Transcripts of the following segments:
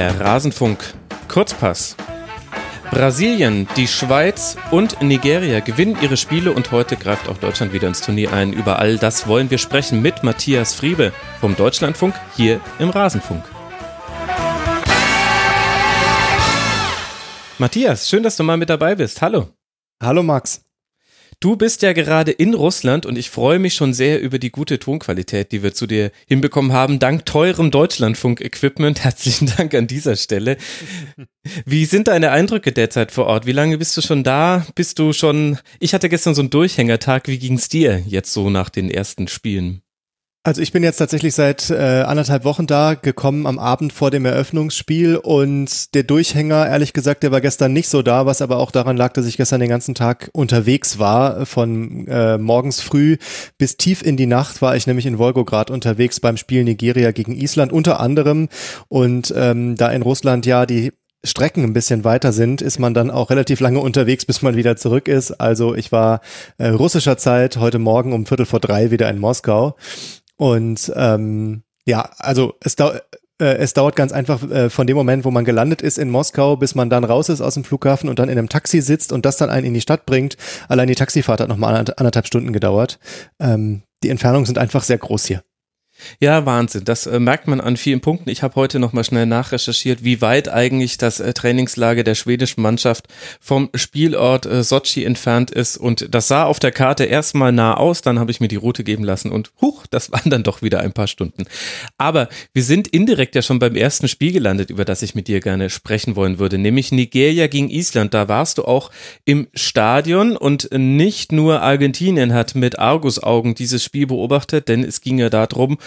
Der Rasenfunk Kurzpass. Brasilien, die Schweiz und Nigeria gewinnen ihre Spiele und heute greift auch Deutschland wieder ins Turnier ein. Über all das wollen wir sprechen mit Matthias Friebe vom Deutschlandfunk hier im Rasenfunk. Matthias, schön, dass du mal mit dabei bist. Hallo. Hallo Max. Du bist ja gerade in Russland und ich freue mich schon sehr über die gute Tonqualität, die wir zu dir hinbekommen haben, dank teurem Deutschlandfunk-Equipment. Herzlichen Dank an dieser Stelle. Wie sind deine Eindrücke derzeit vor Ort? Wie lange bist du schon da? Bist du schon, ich hatte gestern so einen Durchhängertag. Wie ging es dir jetzt so nach den ersten Spielen? Also ich bin jetzt tatsächlich seit äh, anderthalb Wochen da, gekommen am Abend vor dem Eröffnungsspiel und der Durchhänger, ehrlich gesagt, der war gestern nicht so da, was aber auch daran lag, dass ich gestern den ganzen Tag unterwegs war. Von äh, morgens früh bis tief in die Nacht war ich nämlich in Wolgograd unterwegs beim Spiel Nigeria gegen Island unter anderem. Und ähm, da in Russland ja die Strecken ein bisschen weiter sind, ist man dann auch relativ lange unterwegs, bis man wieder zurück ist. Also ich war äh, russischer Zeit heute Morgen um Viertel vor drei wieder in Moskau und ähm, ja, also es dauert äh, es dauert ganz einfach äh, von dem Moment, wo man gelandet ist in Moskau, bis man dann raus ist aus dem Flughafen und dann in einem Taxi sitzt und das dann einen in die Stadt bringt. Allein die Taxifahrt hat nochmal anderthalb Stunden gedauert. Ähm, die Entfernungen sind einfach sehr groß hier. Ja, Wahnsinn. Das äh, merkt man an vielen Punkten. Ich habe heute noch mal schnell nachrecherchiert, wie weit eigentlich das äh, Trainingslager der schwedischen Mannschaft vom Spielort äh, Sochi entfernt ist. Und das sah auf der Karte erstmal nah aus. Dann habe ich mir die Route geben lassen und huch, das waren dann doch wieder ein paar Stunden. Aber wir sind indirekt ja schon beim ersten Spiel gelandet, über das ich mit dir gerne sprechen wollen würde, nämlich Nigeria gegen Island. Da warst du auch im Stadion und nicht nur Argentinien hat mit Argusaugen dieses Spiel beobachtet, denn es ging ja darum,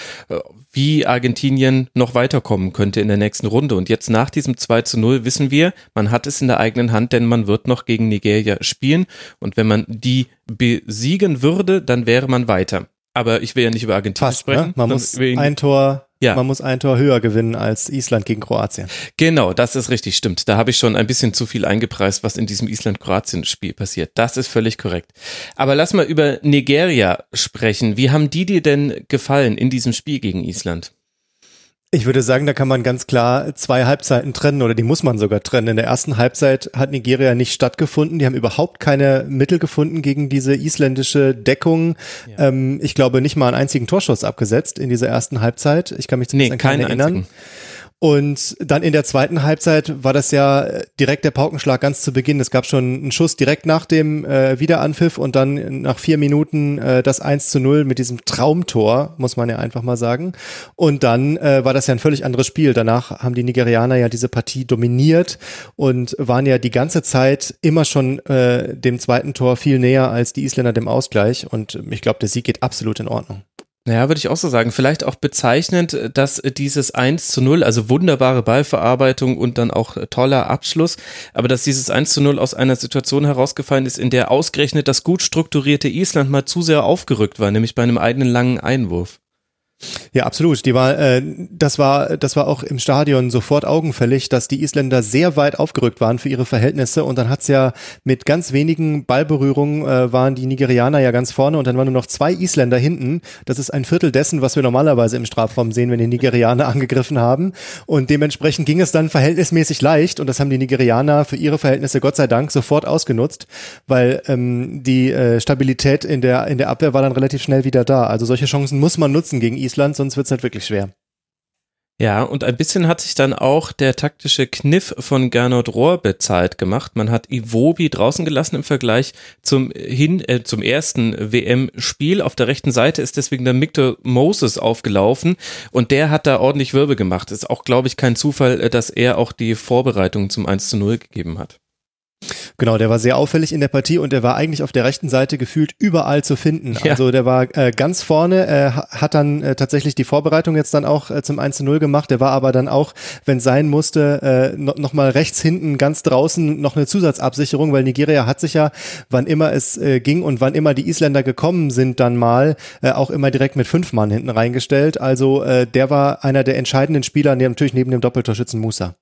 wie Argentinien noch weiterkommen könnte in der nächsten Runde. Und jetzt nach diesem 2 zu 0 wissen wir, man hat es in der eigenen Hand, denn man wird noch gegen Nigeria spielen. Und wenn man die besiegen würde, dann wäre man weiter. Aber ich will ja nicht über Argentinien Fast, ne? sprechen. Ne? Man muss ein Tor ja. Man muss ein Tor höher gewinnen als Island gegen Kroatien. Genau, das ist richtig, stimmt. Da habe ich schon ein bisschen zu viel eingepreist, was in diesem Island-Kroatien-Spiel passiert. Das ist völlig korrekt. Aber lass mal über Nigeria sprechen. Wie haben die dir denn gefallen in diesem Spiel gegen Island? Ich würde sagen, da kann man ganz klar zwei Halbzeiten trennen oder die muss man sogar trennen. In der ersten Halbzeit hat Nigeria nicht stattgefunden. Die haben überhaupt keine Mittel gefunden gegen diese isländische Deckung. Ja. Ähm, ich glaube nicht mal einen einzigen Torschuss abgesetzt in dieser ersten Halbzeit. Ich kann mich zumindest nee, an keinen erinnern. Einzigen. Und dann in der zweiten Halbzeit war das ja direkt der Paukenschlag ganz zu Beginn. Es gab schon einen Schuss direkt nach dem äh, Wiederanpfiff und dann nach vier Minuten äh, das 1 zu 0 mit diesem Traumtor, muss man ja einfach mal sagen. Und dann äh, war das ja ein völlig anderes Spiel. Danach haben die Nigerianer ja diese Partie dominiert und waren ja die ganze Zeit immer schon äh, dem zweiten Tor viel näher als die Isländer dem Ausgleich. Und ich glaube, der Sieg geht absolut in Ordnung. Naja, würde ich auch so sagen. Vielleicht auch bezeichnend, dass dieses 1 zu 0, also wunderbare Ballverarbeitung und dann auch toller Abschluss, aber dass dieses 1 zu 0 aus einer Situation herausgefallen ist, in der ausgerechnet das gut strukturierte Island mal zu sehr aufgerückt war, nämlich bei einem eigenen langen Einwurf. Ja, absolut. Die war, äh, das war, das war auch im Stadion sofort augenfällig, dass die Isländer sehr weit aufgerückt waren für ihre Verhältnisse und dann hat's ja mit ganz wenigen Ballberührungen äh, waren die Nigerianer ja ganz vorne und dann waren nur noch zwei Isländer hinten. Das ist ein Viertel dessen, was wir normalerweise im Strafraum sehen, wenn die Nigerianer angegriffen haben. Und dementsprechend ging es dann verhältnismäßig leicht und das haben die Nigerianer für ihre Verhältnisse Gott sei Dank sofort ausgenutzt, weil ähm, die äh, Stabilität in der in der Abwehr war dann relativ schnell wieder da. Also solche Chancen muss man nutzen gegen Island Island, sonst wird es halt wirklich schwer. Ja, und ein bisschen hat sich dann auch der taktische Kniff von Gernot Rohr bezahlt gemacht. Man hat Iwobi draußen gelassen im Vergleich zum, hin, äh, zum ersten WM-Spiel. Auf der rechten Seite ist deswegen dann Victor Moses aufgelaufen und der hat da ordentlich Wirbel gemacht. Ist auch, glaube ich, kein Zufall, äh, dass er auch die Vorbereitung zum 1 zu 0 gegeben hat. Genau, der war sehr auffällig in der Partie und der war eigentlich auf der rechten Seite gefühlt überall zu finden. Ja. Also der war äh, ganz vorne, äh, hat dann äh, tatsächlich die Vorbereitung jetzt dann auch äh, zum 1 0 gemacht. Der war aber dann auch, wenn sein musste, äh, no, noch mal rechts hinten ganz draußen noch eine Zusatzabsicherung, weil Nigeria hat sich ja, wann immer es äh, ging und wann immer die Isländer gekommen sind, dann mal äh, auch immer direkt mit fünf Mann hinten reingestellt. Also der war einer der entscheidenden Spieler, natürlich neben dem Doppeltorschützen Musa.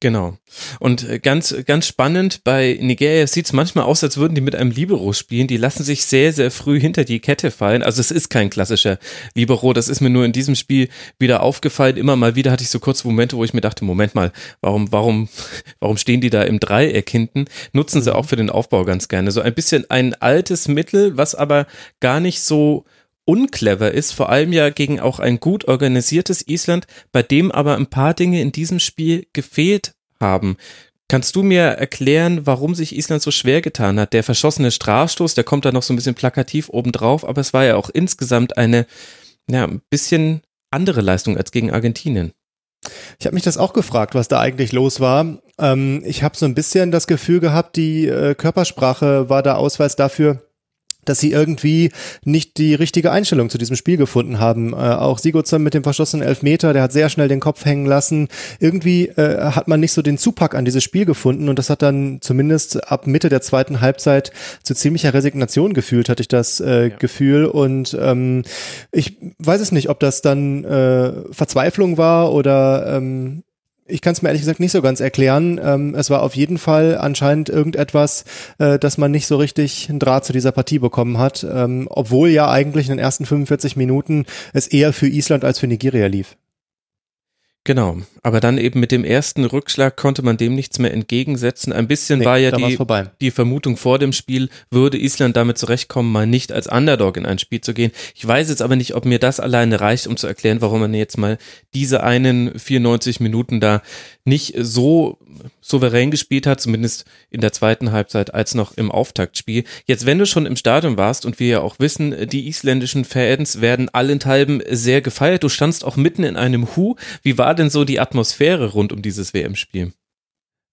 Genau. Und äh, ganz, ganz spannend, bei Nigeria sieht es manchmal aus, als würden die mit einem Libero spielen. Die lassen sich sehr, sehr früh hinter die Kette fallen. Also es ist kein klassischer Libero. Das ist mir nur in diesem Spiel wieder aufgefallen. Immer mal wieder hatte ich so kurz Momente, wo ich mir dachte, Moment mal, warum, warum, warum stehen die da im Dreieck hinten? Nutzen sie auch für den Aufbau ganz gerne. So ein bisschen ein altes Mittel, was aber gar nicht so unclever ist, vor allem ja gegen auch ein gut organisiertes Island, bei dem aber ein paar Dinge in diesem Spiel gefehlt haben. Kannst du mir erklären, warum sich Island so schwer getan hat? Der verschossene Strafstoß, der kommt da noch so ein bisschen plakativ obendrauf, aber es war ja auch insgesamt eine, ja, ein bisschen andere Leistung als gegen Argentinien. Ich habe mich das auch gefragt, was da eigentlich los war. Ähm, ich habe so ein bisschen das Gefühl gehabt, die äh, Körpersprache war der Ausweis dafür, dass sie irgendwie nicht die richtige Einstellung zu diesem Spiel gefunden haben. Äh, auch Sigurdsson mit dem verschossenen Elfmeter, der hat sehr schnell den Kopf hängen lassen. Irgendwie äh, hat man nicht so den Zupack an dieses Spiel gefunden und das hat dann zumindest ab Mitte der zweiten Halbzeit zu ziemlicher Resignation gefühlt, hatte ich das äh, ja. Gefühl. Und ähm, ich weiß es nicht, ob das dann äh, Verzweiflung war oder ähm, ich kann es mir ehrlich gesagt nicht so ganz erklären. Ähm, es war auf jeden Fall anscheinend irgendetwas, äh, dass man nicht so richtig einen Draht zu dieser Partie bekommen hat, ähm, obwohl ja eigentlich in den ersten 45 Minuten es eher für Island als für Nigeria lief. Genau, aber dann eben mit dem ersten Rückschlag konnte man dem nichts mehr entgegensetzen. Ein bisschen nee, war ja die, die Vermutung vor dem Spiel, würde Island damit zurechtkommen, mal nicht als Underdog in ein Spiel zu gehen. Ich weiß jetzt aber nicht, ob mir das alleine reicht, um zu erklären, warum man jetzt mal diese einen 94 Minuten da nicht so souverän gespielt hat, zumindest in der zweiten Halbzeit als noch im Auftaktspiel. Jetzt, wenn du schon im Stadion warst und wir ja auch wissen, die isländischen Fans werden allenthalben sehr gefeiert. Du standst auch mitten in einem Hu. Wie war denn so die Atmosphäre rund um dieses WM-Spiel?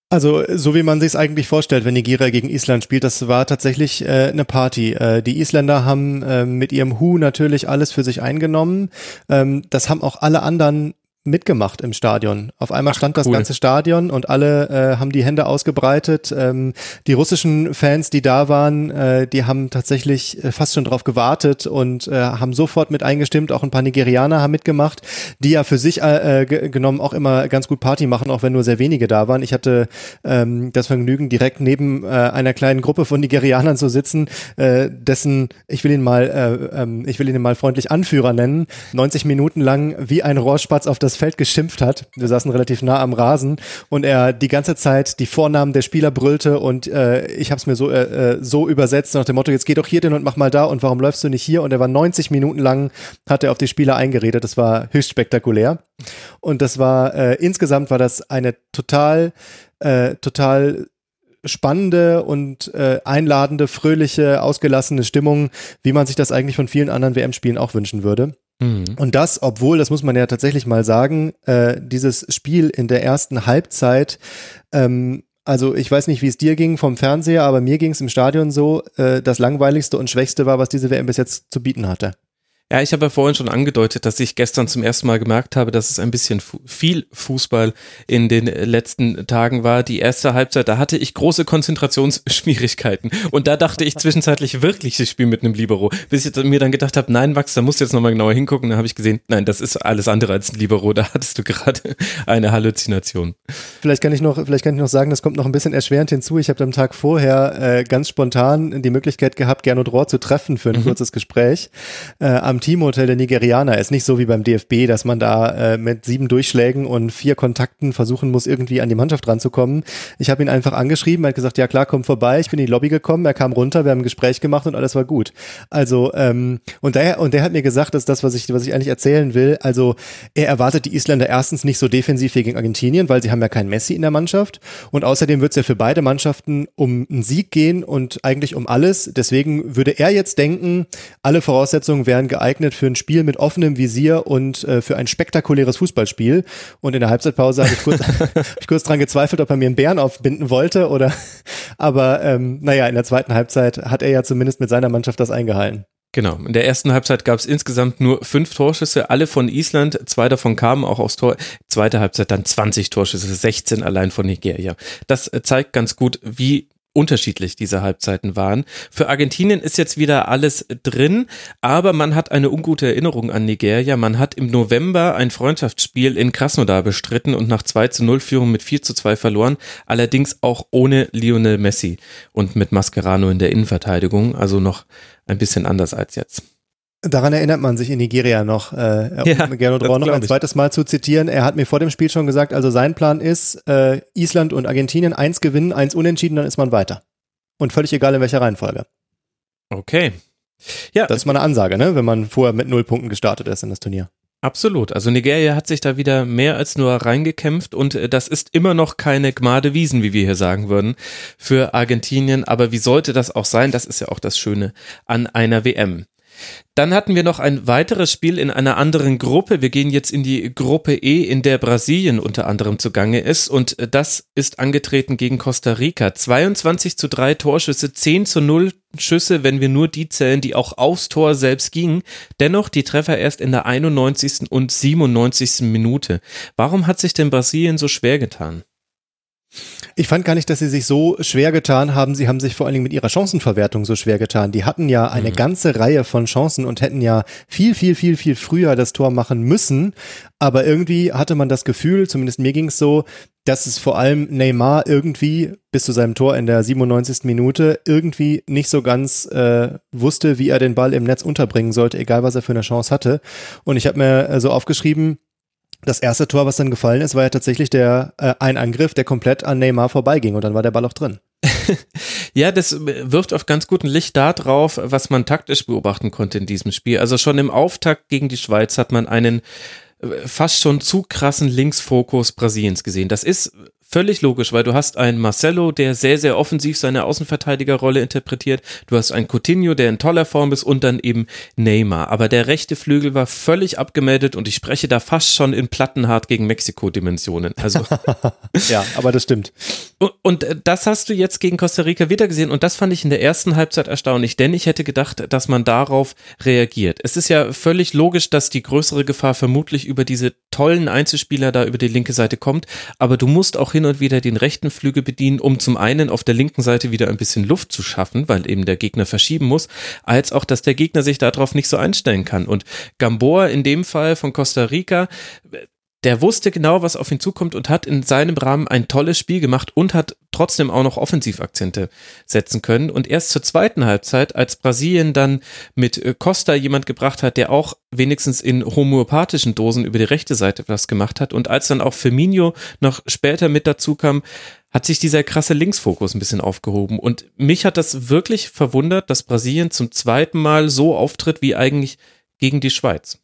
Also so wie man sich es eigentlich vorstellt, wenn Nigeria gegen Island spielt, das war tatsächlich äh, eine Party. Äh, die Isländer haben äh, mit ihrem Hu natürlich alles für sich eingenommen. Ähm, das haben auch alle anderen mitgemacht im Stadion. Auf einmal stand Ach, cool. das ganze Stadion und alle äh, haben die Hände ausgebreitet. Ähm, die russischen Fans, die da waren, äh, die haben tatsächlich äh, fast schon drauf gewartet und äh, haben sofort mit eingestimmt. Auch ein paar Nigerianer haben mitgemacht, die ja für sich äh, äh genommen auch immer ganz gut Party machen, auch wenn nur sehr wenige da waren. Ich hatte ähm, das Vergnügen, direkt neben äh, einer kleinen Gruppe von Nigerianern zu sitzen, äh, dessen, ich will ihn mal, äh, äh, ich will ihn mal freundlich Anführer nennen, 90 Minuten lang wie ein Rohrspatz auf das Feld geschimpft hat. Wir saßen relativ nah am Rasen und er die ganze Zeit die Vornamen der Spieler brüllte und äh, ich habe es mir so, äh, äh, so übersetzt nach dem Motto, jetzt geh doch hier hin und mach mal da und warum läufst du nicht hier? Und er war 90 Minuten lang, hat er auf die Spieler eingeredet. Das war höchst spektakulär. Und das war, äh, insgesamt war das eine total, äh, total spannende und äh, einladende, fröhliche, ausgelassene Stimmung, wie man sich das eigentlich von vielen anderen WM-Spielen auch wünschen würde. Mhm. Und das, obwohl, das muss man ja tatsächlich mal sagen, äh, dieses Spiel in der ersten Halbzeit, ähm, also ich weiß nicht, wie es dir ging vom Fernseher, aber mir ging es im Stadion so, äh, das langweiligste und schwächste war, was diese WM bis jetzt zu bieten hatte. Ja, ich habe ja vorhin schon angedeutet, dass ich gestern zum ersten Mal gemerkt habe, dass es ein bisschen fu viel Fußball in den letzten Tagen war. Die erste Halbzeit, da hatte ich große Konzentrationsschwierigkeiten. Und da dachte ich zwischenzeitlich wirklich, ich spiele mit einem Libero. Bis ich mir dann gedacht habe, nein, Max, da musst du jetzt nochmal genauer hingucken. Da habe ich gesehen, nein, das ist alles andere als ein Libero. Da hattest du gerade eine Halluzination. Vielleicht kann ich noch, vielleicht kann ich noch sagen, das kommt noch ein bisschen erschwerend hinzu. Ich habe am Tag vorher äh, ganz spontan die Möglichkeit gehabt, Gernot Rohr zu treffen für ein mhm. kurzes Gespräch. Äh, am Teamhotel der Nigerianer. Ist nicht so wie beim DFB, dass man da äh, mit sieben Durchschlägen und vier Kontakten versuchen muss, irgendwie an die Mannschaft ranzukommen. Ich habe ihn einfach angeschrieben, er hat gesagt, ja klar, komm vorbei. Ich bin in die Lobby gekommen, er kam runter, wir haben ein Gespräch gemacht und alles war gut. Also, ähm, und der, und der hat mir gesagt, dass das, was ich, was ich eigentlich erzählen will, also er erwartet die Isländer erstens nicht so defensiv wie gegen Argentinien, weil sie haben ja keinen Messi in der Mannschaft. Und außerdem wird es ja für beide Mannschaften um einen Sieg gehen und eigentlich um alles. Deswegen würde er jetzt denken, alle Voraussetzungen wären geeignet geeignet für ein Spiel mit offenem Visier und äh, für ein spektakuläres Fußballspiel. Und in der Halbzeitpause habe ich kurz, hab kurz dran gezweifelt, ob er mir einen Bären aufbinden wollte oder, aber ähm, naja, in der zweiten Halbzeit hat er ja zumindest mit seiner Mannschaft das eingehalten. Genau. In der ersten Halbzeit gab es insgesamt nur fünf Torschüsse, alle von Island. Zwei davon kamen auch aufs Tor. Zweite Halbzeit dann 20 Torschüsse, 16 allein von Nigeria. Das äh, zeigt ganz gut, wie unterschiedlich diese Halbzeiten waren. Für Argentinien ist jetzt wieder alles drin, aber man hat eine ungute Erinnerung an Nigeria. Man hat im November ein Freundschaftsspiel in Krasnodar bestritten und nach 2 zu 0 Führung mit 4 zu 2 verloren, allerdings auch ohne Lionel Messi und mit Mascherano in der Innenverteidigung, also noch ein bisschen anders als jetzt. Daran erinnert man sich in Nigeria noch, äh, ja, um Gernot Rau noch ein zweites Mal zu zitieren. Er hat mir vor dem Spiel schon gesagt, also sein Plan ist, äh, Island und Argentinien eins gewinnen, eins unentschieden, dann ist man weiter. Und völlig egal in welcher Reihenfolge. Okay. Ja. Das ist mal eine Ansage, ne? wenn man vorher mit null Punkten gestartet ist in das Turnier. Absolut. Also Nigeria hat sich da wieder mehr als nur reingekämpft und äh, das ist immer noch keine Gmade Wiesen, wie wir hier sagen würden, für Argentinien. Aber wie sollte das auch sein? Das ist ja auch das Schöne an einer WM. Dann hatten wir noch ein weiteres Spiel in einer anderen Gruppe. Wir gehen jetzt in die Gruppe E, in der Brasilien unter anderem zugange ist. Und das ist angetreten gegen Costa Rica. 22 zu 3 Torschüsse, 10 zu 0 Schüsse, wenn wir nur die zählen, die auch aufs Tor selbst gingen. Dennoch die Treffer erst in der 91. und 97. Minute. Warum hat sich denn Brasilien so schwer getan? Ich fand gar nicht, dass sie sich so schwer getan haben. Sie haben sich vor allen Dingen mit ihrer Chancenverwertung so schwer getan. Die hatten ja eine mhm. ganze Reihe von Chancen und hätten ja viel, viel, viel, viel früher das Tor machen müssen. Aber irgendwie hatte man das Gefühl, zumindest mir ging es so, dass es vor allem Neymar irgendwie bis zu seinem Tor in der 97. Minute irgendwie nicht so ganz äh, wusste, wie er den Ball im Netz unterbringen sollte, egal was er für eine Chance hatte. Und ich habe mir äh, so aufgeschrieben, das erste Tor, was dann gefallen ist, war ja tatsächlich der äh, ein Angriff, der komplett an Neymar vorbeiging und dann war der Ball auch drin. ja, das wirft auf ganz guten Licht darauf, was man taktisch beobachten konnte in diesem Spiel. Also schon im Auftakt gegen die Schweiz hat man einen äh, fast schon zu krassen Linksfokus Brasiliens gesehen. Das ist völlig logisch, weil du hast einen Marcelo, der sehr, sehr offensiv seine Außenverteidigerrolle interpretiert. Du hast einen Coutinho, der in toller Form ist und dann eben Neymar. Aber der rechte Flügel war völlig abgemeldet und ich spreche da fast schon in Plattenhart gegen Mexiko-Dimensionen. Also. ja, aber das stimmt. Und, das hast du jetzt gegen Costa Rica wieder gesehen und das fand ich in der ersten Halbzeit erstaunlich, denn ich hätte gedacht, dass man darauf reagiert. Es ist ja völlig logisch, dass die größere Gefahr vermutlich über diese tollen Einzelspieler da über die linke Seite kommt, aber du musst auch hin und wieder den rechten Flügel bedienen, um zum einen auf der linken Seite wieder ein bisschen Luft zu schaffen, weil eben der Gegner verschieben muss, als auch, dass der Gegner sich darauf nicht so einstellen kann. Und Gamboa in dem Fall von Costa Rica, der wusste genau, was auf ihn zukommt und hat in seinem Rahmen ein tolles Spiel gemacht und hat trotzdem auch noch Offensivakzente setzen können. Und erst zur zweiten Halbzeit, als Brasilien dann mit äh, Costa jemand gebracht hat, der auch wenigstens in homöopathischen Dosen über die rechte Seite was gemacht hat und als dann auch Firmino noch später mit dazu kam, hat sich dieser krasse Linksfokus ein bisschen aufgehoben. Und mich hat das wirklich verwundert, dass Brasilien zum zweiten Mal so auftritt wie eigentlich gegen die Schweiz.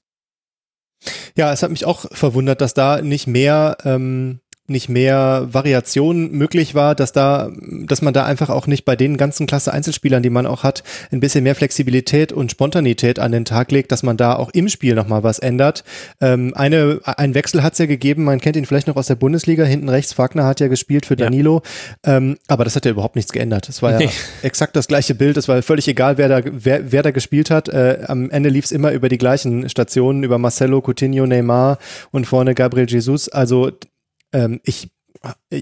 Ja, es hat mich auch verwundert, dass da nicht mehr ähm, nicht mehr Variation möglich war, dass da, dass man da einfach auch nicht bei den ganzen Klasse Einzelspielern, die man auch hat, ein bisschen mehr Flexibilität und Spontanität an den Tag legt, dass man da auch im Spiel nochmal was ändert. Ähm, eine, ein Wechsel hat es ja gegeben, man kennt ihn vielleicht noch aus der Bundesliga, hinten rechts, Wagner hat ja gespielt für Danilo, ja. ähm, aber das hat ja überhaupt nichts geändert. Es war ja nee. exakt das gleiche Bild, es war völlig egal, wer da, wer, wer da gespielt hat. Äh, am Ende lief es immer über die gleichen Stationen, über Marcelo, Coutinho, Neymar und vorne Gabriel Jesus. Also ähm, ich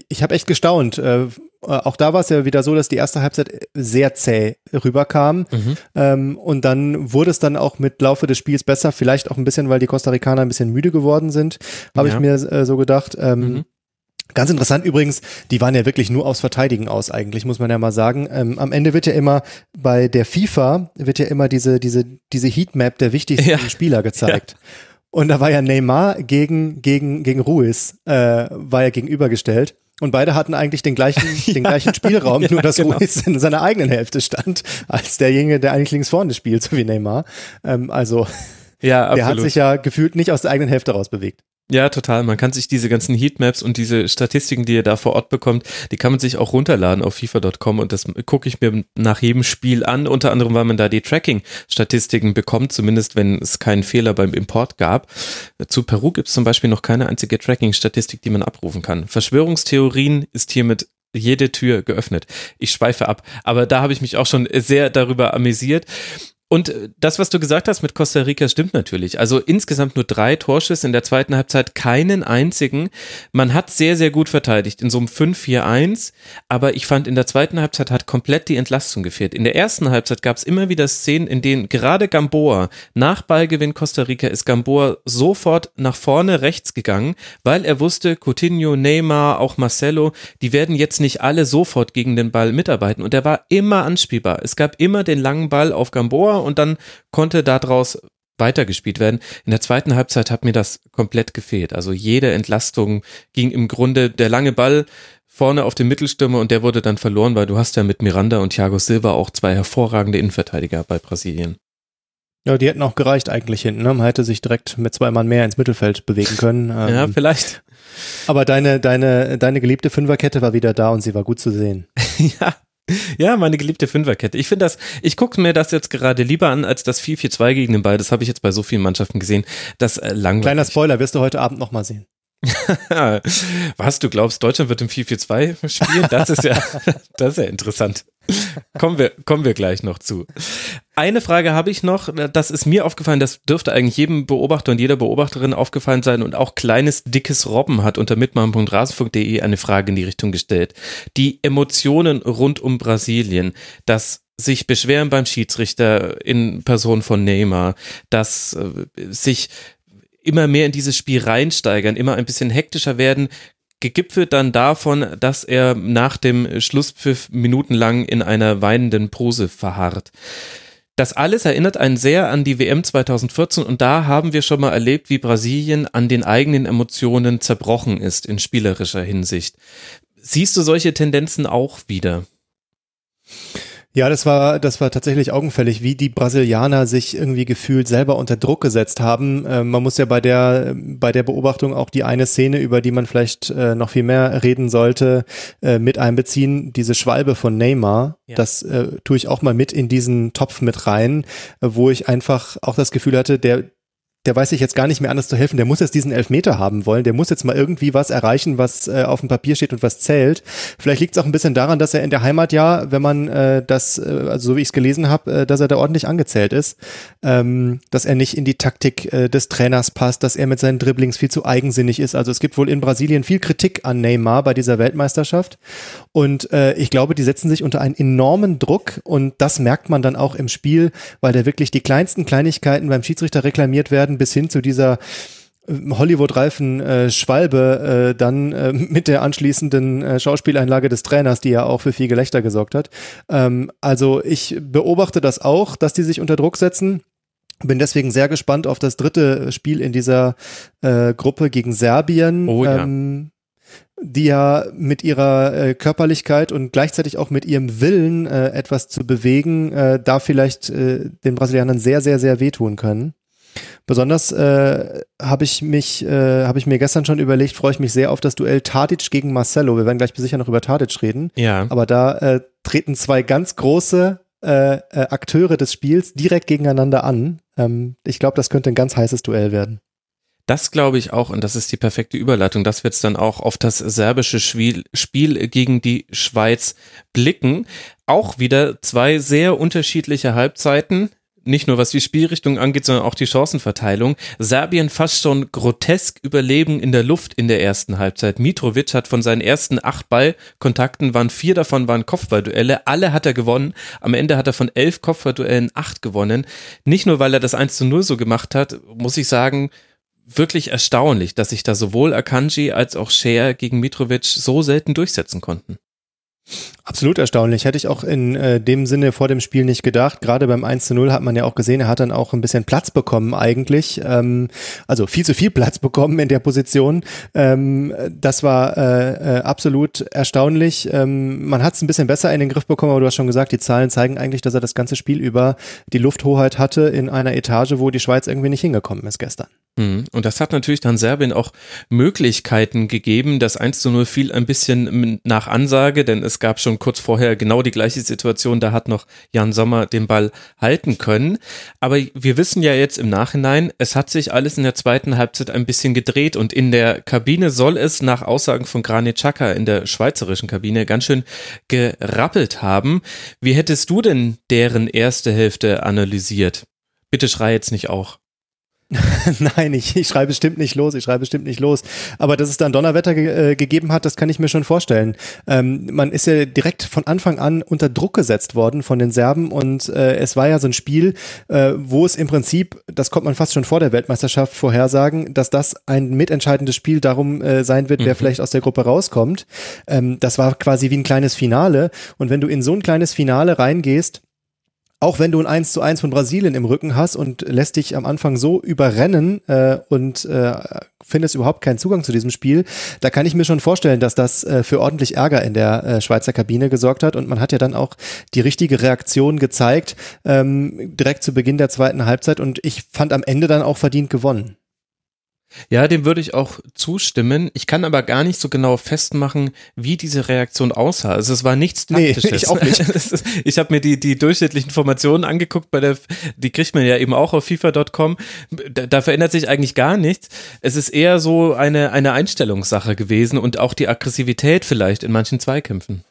ich habe echt gestaunt. Äh, auch da war es ja wieder so, dass die erste Halbzeit sehr zäh rüberkam. Mhm. Ähm, und dann wurde es dann auch mit Laufe des Spiels besser. Vielleicht auch ein bisschen, weil die Costa Ricaner ein bisschen müde geworden sind, habe ja. ich mir äh, so gedacht. Ähm, mhm. Ganz interessant übrigens, die waren ja wirklich nur aufs Verteidigen aus eigentlich, muss man ja mal sagen. Ähm, am Ende wird ja immer bei der FIFA wird ja immer diese, diese, diese Heatmap der wichtigsten ja. Spieler gezeigt. Ja. Und da war ja Neymar gegen, gegen, gegen Ruiz, äh, war ja gegenübergestellt. Und beide hatten eigentlich den gleichen, den gleichen Spielraum, ja, nur dass genau. Ruiz in seiner eigenen Hälfte stand, als derjenige, der eigentlich links vorne spielt, so wie Neymar. Ähm, also, ja, der hat sich ja gefühlt nicht aus der eigenen Hälfte raus bewegt. Ja, total. Man kann sich diese ganzen Heatmaps und diese Statistiken, die ihr da vor Ort bekommt, die kann man sich auch runterladen auf FIFA.com und das gucke ich mir nach jedem Spiel an, unter anderem, weil man da die Tracking-Statistiken bekommt, zumindest wenn es keinen Fehler beim Import gab. Zu Peru gibt es zum Beispiel noch keine einzige Tracking-Statistik, die man abrufen kann. Verschwörungstheorien ist hiermit jede Tür geöffnet. Ich schweife ab, aber da habe ich mich auch schon sehr darüber amüsiert. Und äh, das, was du gesagt hast mit Costa Rica, stimmt natürlich. Also insgesamt nur drei Torschüsse in der zweiten Halbzeit, keinen einzigen. Man hat sehr, sehr gut verteidigt in so einem 5-4-1, aber ich fand, in der zweiten Halbzeit hat komplett die Entlastung gefehlt. In der ersten Halbzeit gab es immer wieder Szenen, in denen gerade Gamboa, nach Ballgewinn Costa Rica, ist Gamboa sofort nach vorne rechts gegangen, weil er wusste, Coutinho, Neymar, auch Marcelo, die werden jetzt nicht alle sofort gegen den Ball mitarbeiten. Und er war immer anspielbar. Es gab immer den langen Ball auf Gamboa und dann konnte daraus weitergespielt werden. In der zweiten Halbzeit hat mir das komplett gefehlt. Also jede Entlastung ging im Grunde der lange Ball vorne auf den Mittelstürmer und der wurde dann verloren, weil du hast ja mit Miranda und Thiago Silva auch zwei hervorragende Innenverteidiger bei Brasilien. Ja, die hätten auch gereicht eigentlich hinten. Ne? Man hätte sich direkt mit zwei Mann mehr ins Mittelfeld bewegen können. ja, ähm, vielleicht. Aber deine, deine, deine geliebte Fünferkette war wieder da und sie war gut zu sehen. ja, ja, meine geliebte Fünferkette. Ich finde das, ich gucke mir das jetzt gerade lieber an als das 4-4-2 gegen den Ball. Das habe ich jetzt bei so vielen Mannschaften gesehen. Das äh, langweilig. Kleiner Spoiler, wirst du heute Abend nochmal sehen. Was, du glaubst, Deutschland wird im 4-4-2 spielen? Das ist ja, das ist ja interessant. Kommen wir, kommen wir gleich noch zu. Eine Frage habe ich noch, das ist mir aufgefallen, das dürfte eigentlich jedem Beobachter und jeder Beobachterin aufgefallen sein und auch kleines, dickes Robben hat unter mitmachen.rasen.de eine Frage in die Richtung gestellt. Die Emotionen rund um Brasilien, das sich beschweren beim Schiedsrichter in Person von Neymar, dass äh, sich immer mehr in dieses Spiel reinsteigern, immer ein bisschen hektischer werden, gegipfelt dann davon, dass er nach dem Schlusspfiff minutenlang in einer weinenden Pose verharrt. Das alles erinnert einen sehr an die WM 2014 und da haben wir schon mal erlebt, wie Brasilien an den eigenen Emotionen zerbrochen ist in spielerischer Hinsicht. Siehst du solche Tendenzen auch wieder? Ja, das war, das war tatsächlich augenfällig, wie die Brasilianer sich irgendwie gefühlt selber unter Druck gesetzt haben. Äh, man muss ja bei der, bei der Beobachtung auch die eine Szene, über die man vielleicht äh, noch viel mehr reden sollte, äh, mit einbeziehen. Diese Schwalbe von Neymar, ja. das äh, tue ich auch mal mit in diesen Topf mit rein, wo ich einfach auch das Gefühl hatte, der, der weiß sich jetzt gar nicht mehr anders zu helfen. Der muss jetzt diesen Elfmeter haben wollen. Der muss jetzt mal irgendwie was erreichen, was äh, auf dem Papier steht und was zählt. Vielleicht liegt es auch ein bisschen daran, dass er in der Heimat ja, wenn man äh, das, äh, also so wie ich es gelesen habe, äh, dass er da ordentlich angezählt ist, ähm, dass er nicht in die Taktik äh, des Trainers passt, dass er mit seinen Dribblings viel zu eigensinnig ist. Also es gibt wohl in Brasilien viel Kritik an Neymar bei dieser Weltmeisterschaft. Und äh, ich glaube, die setzen sich unter einen enormen Druck und das merkt man dann auch im Spiel, weil da wirklich die kleinsten Kleinigkeiten beim Schiedsrichter reklamiert werden werden, bis hin zu dieser äh, Hollywood-reifen äh, Schwalbe äh, dann äh, mit der anschließenden äh, Schauspieleinlage des Trainers, die ja auch für viel Gelächter gesorgt hat. Ähm, also ich beobachte das auch, dass die sich unter Druck setzen. Bin deswegen sehr gespannt auf das dritte Spiel in dieser äh, Gruppe gegen Serbien. Oh, ja. ähm, die ja mit ihrer äh, Körperlichkeit und gleichzeitig auch mit ihrem Willen äh, etwas zu bewegen, äh, da vielleicht äh, den Brasilianern sehr, sehr, sehr wehtun können. Besonders äh, habe ich mich, äh, habe ich mir gestern schon überlegt, freue ich mich sehr auf das Duell Tadic gegen Marcelo. Wir werden gleich sicher noch über Tadic reden. Ja. Aber da äh, treten zwei ganz große äh, äh, Akteure des Spiels direkt gegeneinander an. Ähm, ich glaube, das könnte ein ganz heißes Duell werden. Das glaube ich auch und das ist die perfekte Überleitung, dass wir jetzt dann auch auf das serbische Spiel, Spiel gegen die Schweiz blicken. Auch wieder zwei sehr unterschiedliche Halbzeiten nicht nur was die Spielrichtung angeht, sondern auch die Chancenverteilung. Serbien fast schon grotesk überleben in der Luft in der ersten Halbzeit. Mitrovic hat von seinen ersten acht Ballkontakten, waren vier davon waren Kopfballduelle. Alle hat er gewonnen. Am Ende hat er von elf Kopfballduellen acht gewonnen. Nicht nur, weil er das 1 zu 0 so gemacht hat, muss ich sagen, wirklich erstaunlich, dass sich da sowohl Akanji als auch Scher gegen Mitrovic so selten durchsetzen konnten. Absolut erstaunlich. Hätte ich auch in äh, dem Sinne vor dem Spiel nicht gedacht. Gerade beim 1 zu 0 hat man ja auch gesehen, er hat dann auch ein bisschen Platz bekommen eigentlich. Ähm, also viel zu viel Platz bekommen in der Position. Ähm, das war äh, äh, absolut erstaunlich. Ähm, man hat es ein bisschen besser in den Griff bekommen, aber du hast schon gesagt, die Zahlen zeigen eigentlich, dass er das ganze Spiel über die Lufthoheit hatte in einer Etage, wo die Schweiz irgendwie nicht hingekommen ist gestern. Mhm. Und das hat natürlich dann Serbien auch Möglichkeiten gegeben. Das 1 zu 0 fiel ein bisschen nach Ansage, denn es gab schon kurz vorher genau die gleiche Situation. Da hat noch Jan Sommer den Ball halten können. Aber wir wissen ja jetzt im Nachhinein, es hat sich alles in der zweiten Halbzeit ein bisschen gedreht und in der Kabine soll es nach Aussagen von Granit Xhaka in der schweizerischen Kabine ganz schön gerappelt haben. Wie hättest du denn deren erste Hälfte analysiert? Bitte schrei jetzt nicht auch. Nein, ich, ich schreibe bestimmt nicht los, ich schreibe bestimmt nicht los. Aber dass es dann Donnerwetter ge äh, gegeben hat, das kann ich mir schon vorstellen. Ähm, man ist ja direkt von Anfang an unter Druck gesetzt worden von den Serben und äh, es war ja so ein Spiel, äh, wo es im Prinzip, das konnte man fast schon vor der Weltmeisterschaft vorhersagen, dass das ein mitentscheidendes Spiel darum äh, sein wird, wer mhm. vielleicht aus der Gruppe rauskommt. Ähm, das war quasi wie ein kleines Finale und wenn du in so ein kleines Finale reingehst, auch wenn du ein 1 zu 1 von Brasilien im Rücken hast und lässt dich am Anfang so überrennen äh, und äh, findest überhaupt keinen Zugang zu diesem Spiel, da kann ich mir schon vorstellen, dass das äh, für ordentlich Ärger in der äh, Schweizer Kabine gesorgt hat. Und man hat ja dann auch die richtige Reaktion gezeigt, ähm, direkt zu Beginn der zweiten Halbzeit. Und ich fand am Ende dann auch verdient gewonnen. Ja, dem würde ich auch zustimmen. Ich kann aber gar nicht so genau festmachen, wie diese Reaktion aussah. Also es war nichts taktisches. Nee, ich auch nicht. ich habe mir die, die durchschnittlichen Informationen angeguckt, bei der, die kriegt man ja eben auch auf FIFA.com. Da, da verändert sich eigentlich gar nichts. Es ist eher so eine, eine Einstellungssache gewesen und auch die Aggressivität vielleicht in manchen Zweikämpfen.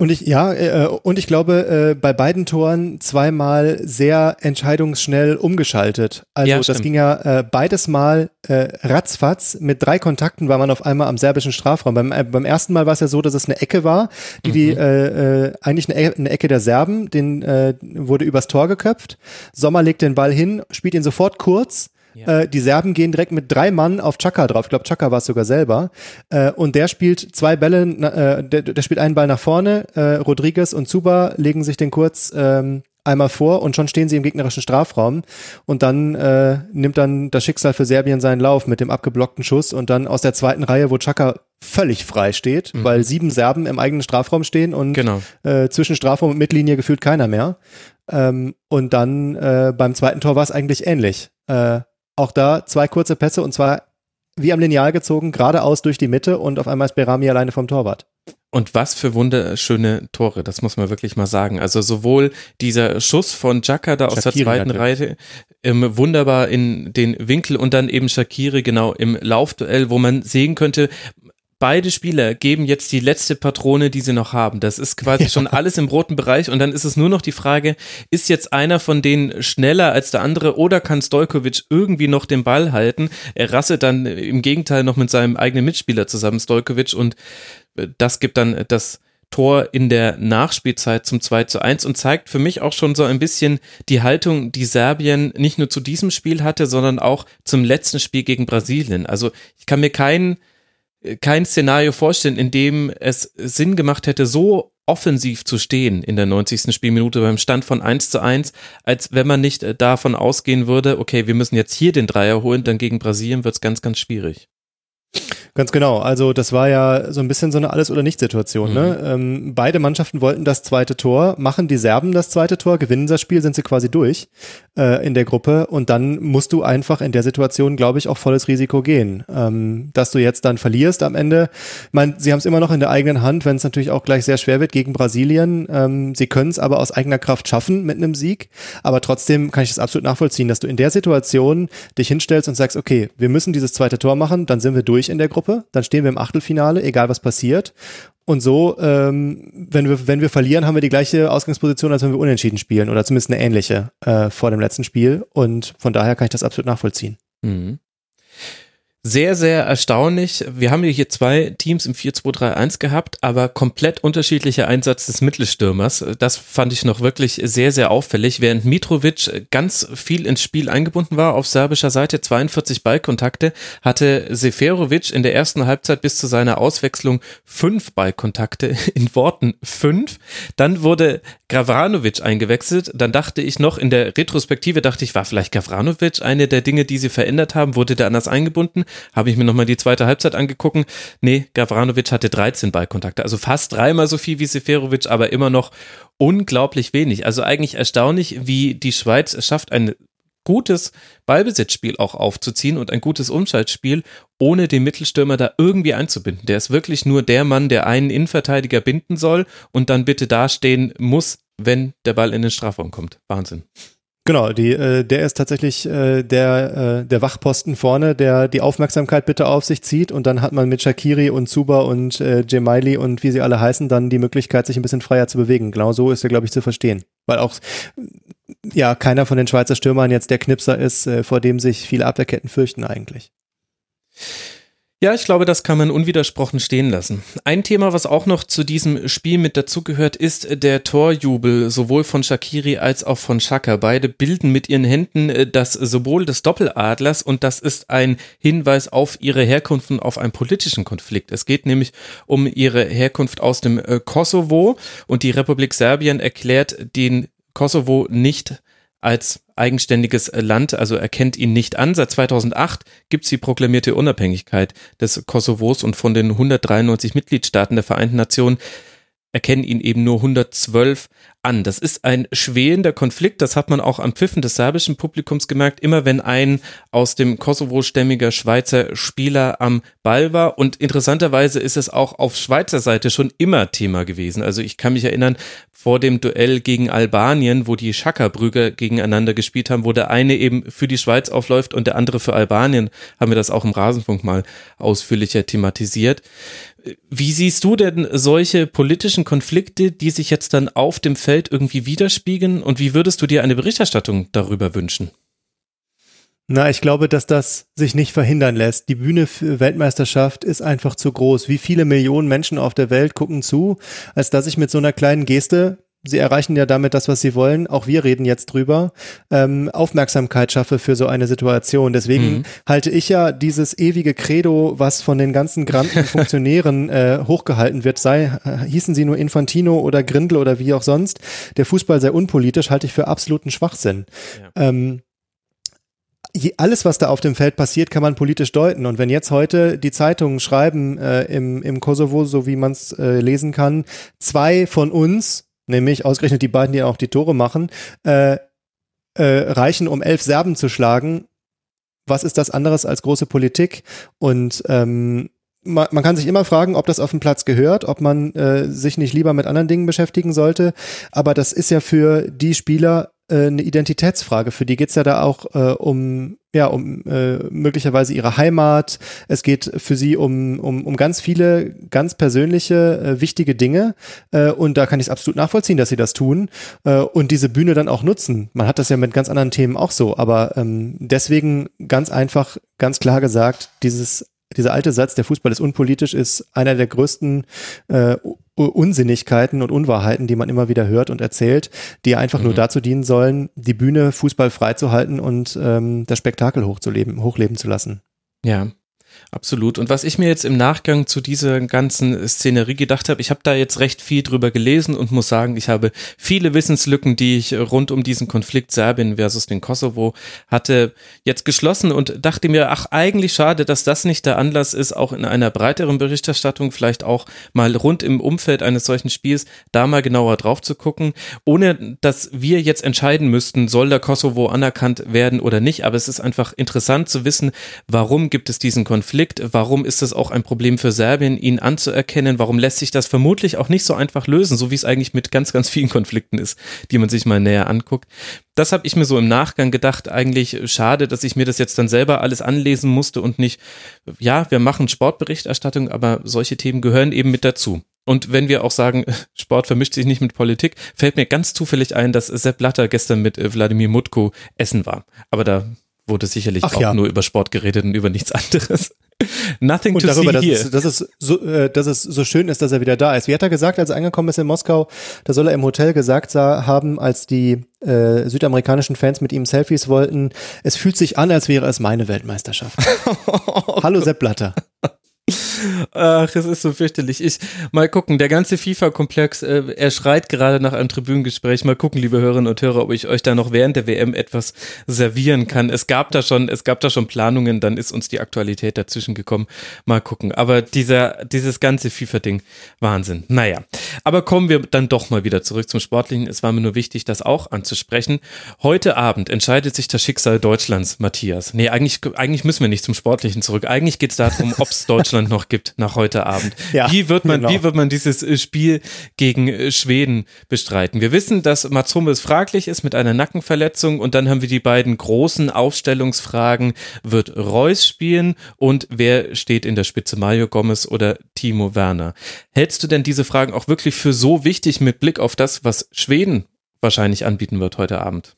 Und ich, ja, äh, und ich glaube, äh, bei beiden Toren zweimal sehr entscheidungsschnell umgeschaltet. Also ja, das ging ja äh, beides Mal äh, ratzfatz. Mit drei Kontakten war man auf einmal am serbischen Strafraum. Beim, äh, beim ersten Mal war es ja so, dass es eine Ecke war, die, mhm. die äh, äh, eigentlich eine, e eine Ecke der Serben, den äh, wurde übers Tor geköpft. Sommer legt den Ball hin, spielt ihn sofort kurz ja. Äh, die Serben gehen direkt mit drei Mann auf Chaka drauf. Ich glaube, Chaka war es sogar selber. Äh, und der spielt zwei Bälle, äh, der, der, spielt einen Ball nach vorne. Äh, Rodriguez und Zuba legen sich den kurz ähm, einmal vor und schon stehen sie im gegnerischen Strafraum. Und dann äh, nimmt dann das Schicksal für Serbien seinen Lauf mit dem abgeblockten Schuss und dann aus der zweiten Reihe, wo Chaka völlig frei steht, mhm. weil sieben Serben im eigenen Strafraum stehen und genau. äh, zwischen Strafraum und Mittellinie gefühlt keiner mehr. Ähm, und dann äh, beim zweiten Tor war es eigentlich ähnlich. Äh, auch da zwei kurze Pässe und zwar wie am Lineal gezogen, geradeaus durch die Mitte und auf einmal ist Berami alleine vom Torwart. Und was für wunderschöne Tore, das muss man wirklich mal sagen. Also sowohl dieser Schuss von Jaka da aus der zweiten Reihe ähm, wunderbar in den Winkel und dann eben Shakiri genau im Laufduell, wo man sehen könnte, beide Spieler geben jetzt die letzte Patrone, die sie noch haben. Das ist quasi ja. schon alles im roten Bereich und dann ist es nur noch die Frage, ist jetzt einer von denen schneller als der andere oder kann Stojkovic irgendwie noch den Ball halten? Er rasselt dann im Gegenteil noch mit seinem eigenen Mitspieler zusammen, Stojkovic, und äh, das gibt dann das Tor in der Nachspielzeit zum 2 zu 1 und zeigt für mich auch schon so ein bisschen die Haltung, die Serbien nicht nur zu diesem Spiel hatte, sondern auch zum letzten Spiel gegen Brasilien. Also ich kann mir keinen kein Szenario vorstellen, in dem es Sinn gemacht hätte, so offensiv zu stehen in der 90. Spielminute beim Stand von 1 zu 1, als wenn man nicht äh, davon ausgehen würde, okay, wir müssen jetzt hier den Dreier holen, dann gegen Brasilien wird es ganz, ganz schwierig. Ganz genau. Also das war ja so ein bisschen so eine Alles- oder Nicht-Situation. Ne? Mhm. Ne? Ähm, beide Mannschaften wollten das zweite Tor. Machen die Serben das zweite Tor, gewinnen das Spiel, sind sie quasi durch äh, in der Gruppe. Und dann musst du einfach in der Situation, glaube ich, auch volles Risiko gehen. Ähm, dass du jetzt dann verlierst am Ende. Ich meine, sie haben es immer noch in der eigenen Hand, wenn es natürlich auch gleich sehr schwer wird gegen Brasilien. Ähm, sie können es aber aus eigener Kraft schaffen mit einem Sieg. Aber trotzdem kann ich das absolut nachvollziehen, dass du in der Situation dich hinstellst und sagst, okay, wir müssen dieses zweite Tor machen, dann sind wir durch in der Gruppe Gruppe, dann stehen wir im Achtelfinale, egal was passiert. Und so, ähm, wenn, wir, wenn wir verlieren, haben wir die gleiche Ausgangsposition, als wenn wir unentschieden spielen oder zumindest eine ähnliche äh, vor dem letzten Spiel. Und von daher kann ich das absolut nachvollziehen. Mhm sehr, sehr erstaunlich. Wir haben hier zwei Teams im 4-2-3-1 gehabt, aber komplett unterschiedlicher Einsatz des Mittelstürmers. Das fand ich noch wirklich sehr, sehr auffällig. Während Mitrovic ganz viel ins Spiel eingebunden war auf serbischer Seite, 42 Ballkontakte, hatte Seferovic in der ersten Halbzeit bis zu seiner Auswechslung fünf Ballkontakte, in Worten fünf. Dann wurde Gavranovic eingewechselt. Dann dachte ich noch, in der Retrospektive dachte ich, war vielleicht Gavranovic eine der Dinge, die sie verändert haben? Wurde der anders eingebunden? Habe ich mir nochmal die zweite Halbzeit angeguckt. Nee, Gavranovic hatte 13 Ballkontakte, also fast dreimal so viel wie Seferovic, aber immer noch unglaublich wenig. Also eigentlich erstaunlich, wie die Schweiz es schafft, ein gutes Ballbesitzspiel auch aufzuziehen und ein gutes Umschaltspiel, ohne den Mittelstürmer da irgendwie einzubinden. Der ist wirklich nur der Mann, der einen Innenverteidiger binden soll und dann bitte dastehen muss, wenn der Ball in den Strafraum kommt. Wahnsinn. Genau, die, äh, der ist tatsächlich äh, der, äh, der Wachposten vorne, der die Aufmerksamkeit bitte auf sich zieht und dann hat man mit Shakiri und Zuba und äh, Jemaili und wie sie alle heißen, dann die Möglichkeit, sich ein bisschen freier zu bewegen. Genau so ist er, glaube ich, zu verstehen. Weil auch ja keiner von den Schweizer Stürmern jetzt der Knipser ist, äh, vor dem sich viele Abwehrketten fürchten eigentlich. Ja, ich glaube, das kann man unwidersprochen stehen lassen. Ein Thema, was auch noch zu diesem Spiel mit dazugehört, ist der Torjubel sowohl von Shakiri als auch von Shaka. Beide bilden mit ihren Händen äh, das Symbol des Doppeladlers und das ist ein Hinweis auf ihre Herkunft und auf einen politischen Konflikt. Es geht nämlich um ihre Herkunft aus dem äh, Kosovo und die Republik Serbien erklärt den Kosovo nicht als eigenständiges Land, also erkennt ihn nicht an. Seit 2008 gibt es die proklamierte Unabhängigkeit des Kosovos und von den 193 Mitgliedstaaten der Vereinten Nationen erkennen ihn eben nur 112 an. Das ist ein schwelender Konflikt, das hat man auch am Pfiffen des serbischen Publikums gemerkt, immer wenn ein aus dem Kosovo-stämmiger Schweizer Spieler am Ball war. Und interessanterweise ist es auch auf Schweizer Seite schon immer Thema gewesen. Also ich kann mich erinnern, vor dem Duell gegen Albanien, wo die Schackerbrüger gegeneinander gespielt haben, wo der eine eben für die Schweiz aufläuft und der andere für Albanien, haben wir das auch im Rasenfunk mal ausführlicher thematisiert. Wie siehst du denn solche politischen Konflikte, die sich jetzt dann auf dem Feld irgendwie widerspiegeln und wie würdest du dir eine Berichterstattung darüber wünschen? Na, ich glaube, dass das sich nicht verhindern lässt. Die Bühne für Weltmeisterschaft ist einfach zu groß. Wie viele Millionen Menschen auf der Welt gucken zu, als dass ich mit so einer kleinen Geste Sie erreichen ja damit das, was Sie wollen. Auch wir reden jetzt drüber. Ähm, Aufmerksamkeit schaffe für so eine Situation. Deswegen mhm. halte ich ja dieses ewige Credo, was von den ganzen granten Funktionären äh, hochgehalten wird, sei, äh, hießen sie nur Infantino oder Grindel oder wie auch sonst, der Fußball sei unpolitisch, halte ich für absoluten Schwachsinn. Ja. Ähm, alles, was da auf dem Feld passiert, kann man politisch deuten. Und wenn jetzt heute die Zeitungen schreiben äh, im, im Kosovo, so wie man es äh, lesen kann, zwei von uns, nämlich ausgerechnet die beiden, die auch die Tore machen, äh, äh, reichen, um elf Serben zu schlagen. Was ist das anderes als große Politik? Und ähm, man, man kann sich immer fragen, ob das auf den Platz gehört, ob man äh, sich nicht lieber mit anderen Dingen beschäftigen sollte. Aber das ist ja für die Spieler äh, eine Identitätsfrage. Für die geht's ja da auch äh, um ja, um äh, möglicherweise ihre Heimat. Es geht für sie um, um, um ganz viele ganz persönliche, äh, wichtige Dinge. Äh, und da kann ich es absolut nachvollziehen, dass sie das tun äh, und diese Bühne dann auch nutzen. Man hat das ja mit ganz anderen Themen auch so. Aber ähm, deswegen ganz einfach, ganz klar gesagt, dieses dieser alte Satz, der Fußball ist unpolitisch, ist einer der größten äh, Unsinnigkeiten und Unwahrheiten, die man immer wieder hört und erzählt, die einfach mhm. nur dazu dienen sollen, die Bühne Fußball freizuhalten und ähm, das Spektakel hochzuleben, hochleben zu lassen. Ja, Absolut. Und was ich mir jetzt im Nachgang zu dieser ganzen Szenerie gedacht habe, ich habe da jetzt recht viel drüber gelesen und muss sagen, ich habe viele Wissenslücken, die ich rund um diesen Konflikt Serbien versus den Kosovo hatte, jetzt geschlossen und dachte mir, ach, eigentlich schade, dass das nicht der Anlass ist, auch in einer breiteren Berichterstattung, vielleicht auch mal rund im Umfeld eines solchen Spiels, da mal genauer drauf zu gucken, ohne dass wir jetzt entscheiden müssten, soll der Kosovo anerkannt werden oder nicht. Aber es ist einfach interessant zu wissen, warum gibt es diesen Konflikt Konflikt? Warum ist es auch ein Problem für Serbien, ihn anzuerkennen? Warum lässt sich das vermutlich auch nicht so einfach lösen, so wie es eigentlich mit ganz, ganz vielen Konflikten ist, die man sich mal näher anguckt? Das habe ich mir so im Nachgang gedacht, eigentlich schade, dass ich mir das jetzt dann selber alles anlesen musste und nicht, ja, wir machen Sportberichterstattung, aber solche Themen gehören eben mit dazu. Und wenn wir auch sagen, Sport vermischt sich nicht mit Politik, fällt mir ganz zufällig ein, dass Sepp Blatter gestern mit Wladimir Mutko essen war. Aber da wurde sicherlich Ach, auch ja. nur über Sport geredet und über nichts anderes. Nothing und to darüber, see dass, here. Es, dass, es so, äh, dass es so schön ist, dass er wieder da ist. Wie hat er gesagt, als er angekommen ist in Moskau? Da soll er im Hotel gesagt haben, als die äh, südamerikanischen Fans mit ihm Selfies wollten, es fühlt sich an, als wäre es meine Weltmeisterschaft. Hallo Sepp Blatter. Ach, es ist so fürchterlich. Ich, mal gucken, der ganze FIFA-Komplex, äh, er schreit gerade nach einem Tribünengespräch. Mal gucken, liebe Hörerinnen und Hörer, ob ich euch da noch während der WM etwas servieren kann. Es gab da schon, es gab da schon Planungen, dann ist uns die Aktualität dazwischen gekommen. Mal gucken. Aber dieser, dieses ganze FIFA-Ding, Wahnsinn. Naja. Aber kommen wir dann doch mal wieder zurück zum Sportlichen. Es war mir nur wichtig, das auch anzusprechen. Heute Abend entscheidet sich das Schicksal Deutschlands, Matthias. Nee, eigentlich, eigentlich müssen wir nicht zum Sportlichen zurück. Eigentlich geht es darum, ob es Deutschland noch gibt nach heute Abend. Ja, wie, wird man, genau. wie wird man dieses äh, Spiel gegen äh, Schweden bestreiten? Wir wissen, dass Mats Hummels fraglich ist mit einer Nackenverletzung und dann haben wir die beiden großen Aufstellungsfragen. Wird Reus spielen und wer steht in der Spitze, Mario Gomez oder Timo Werner? Hältst du denn diese Fragen auch wirklich für so wichtig mit Blick auf das, was Schweden wahrscheinlich anbieten wird heute Abend?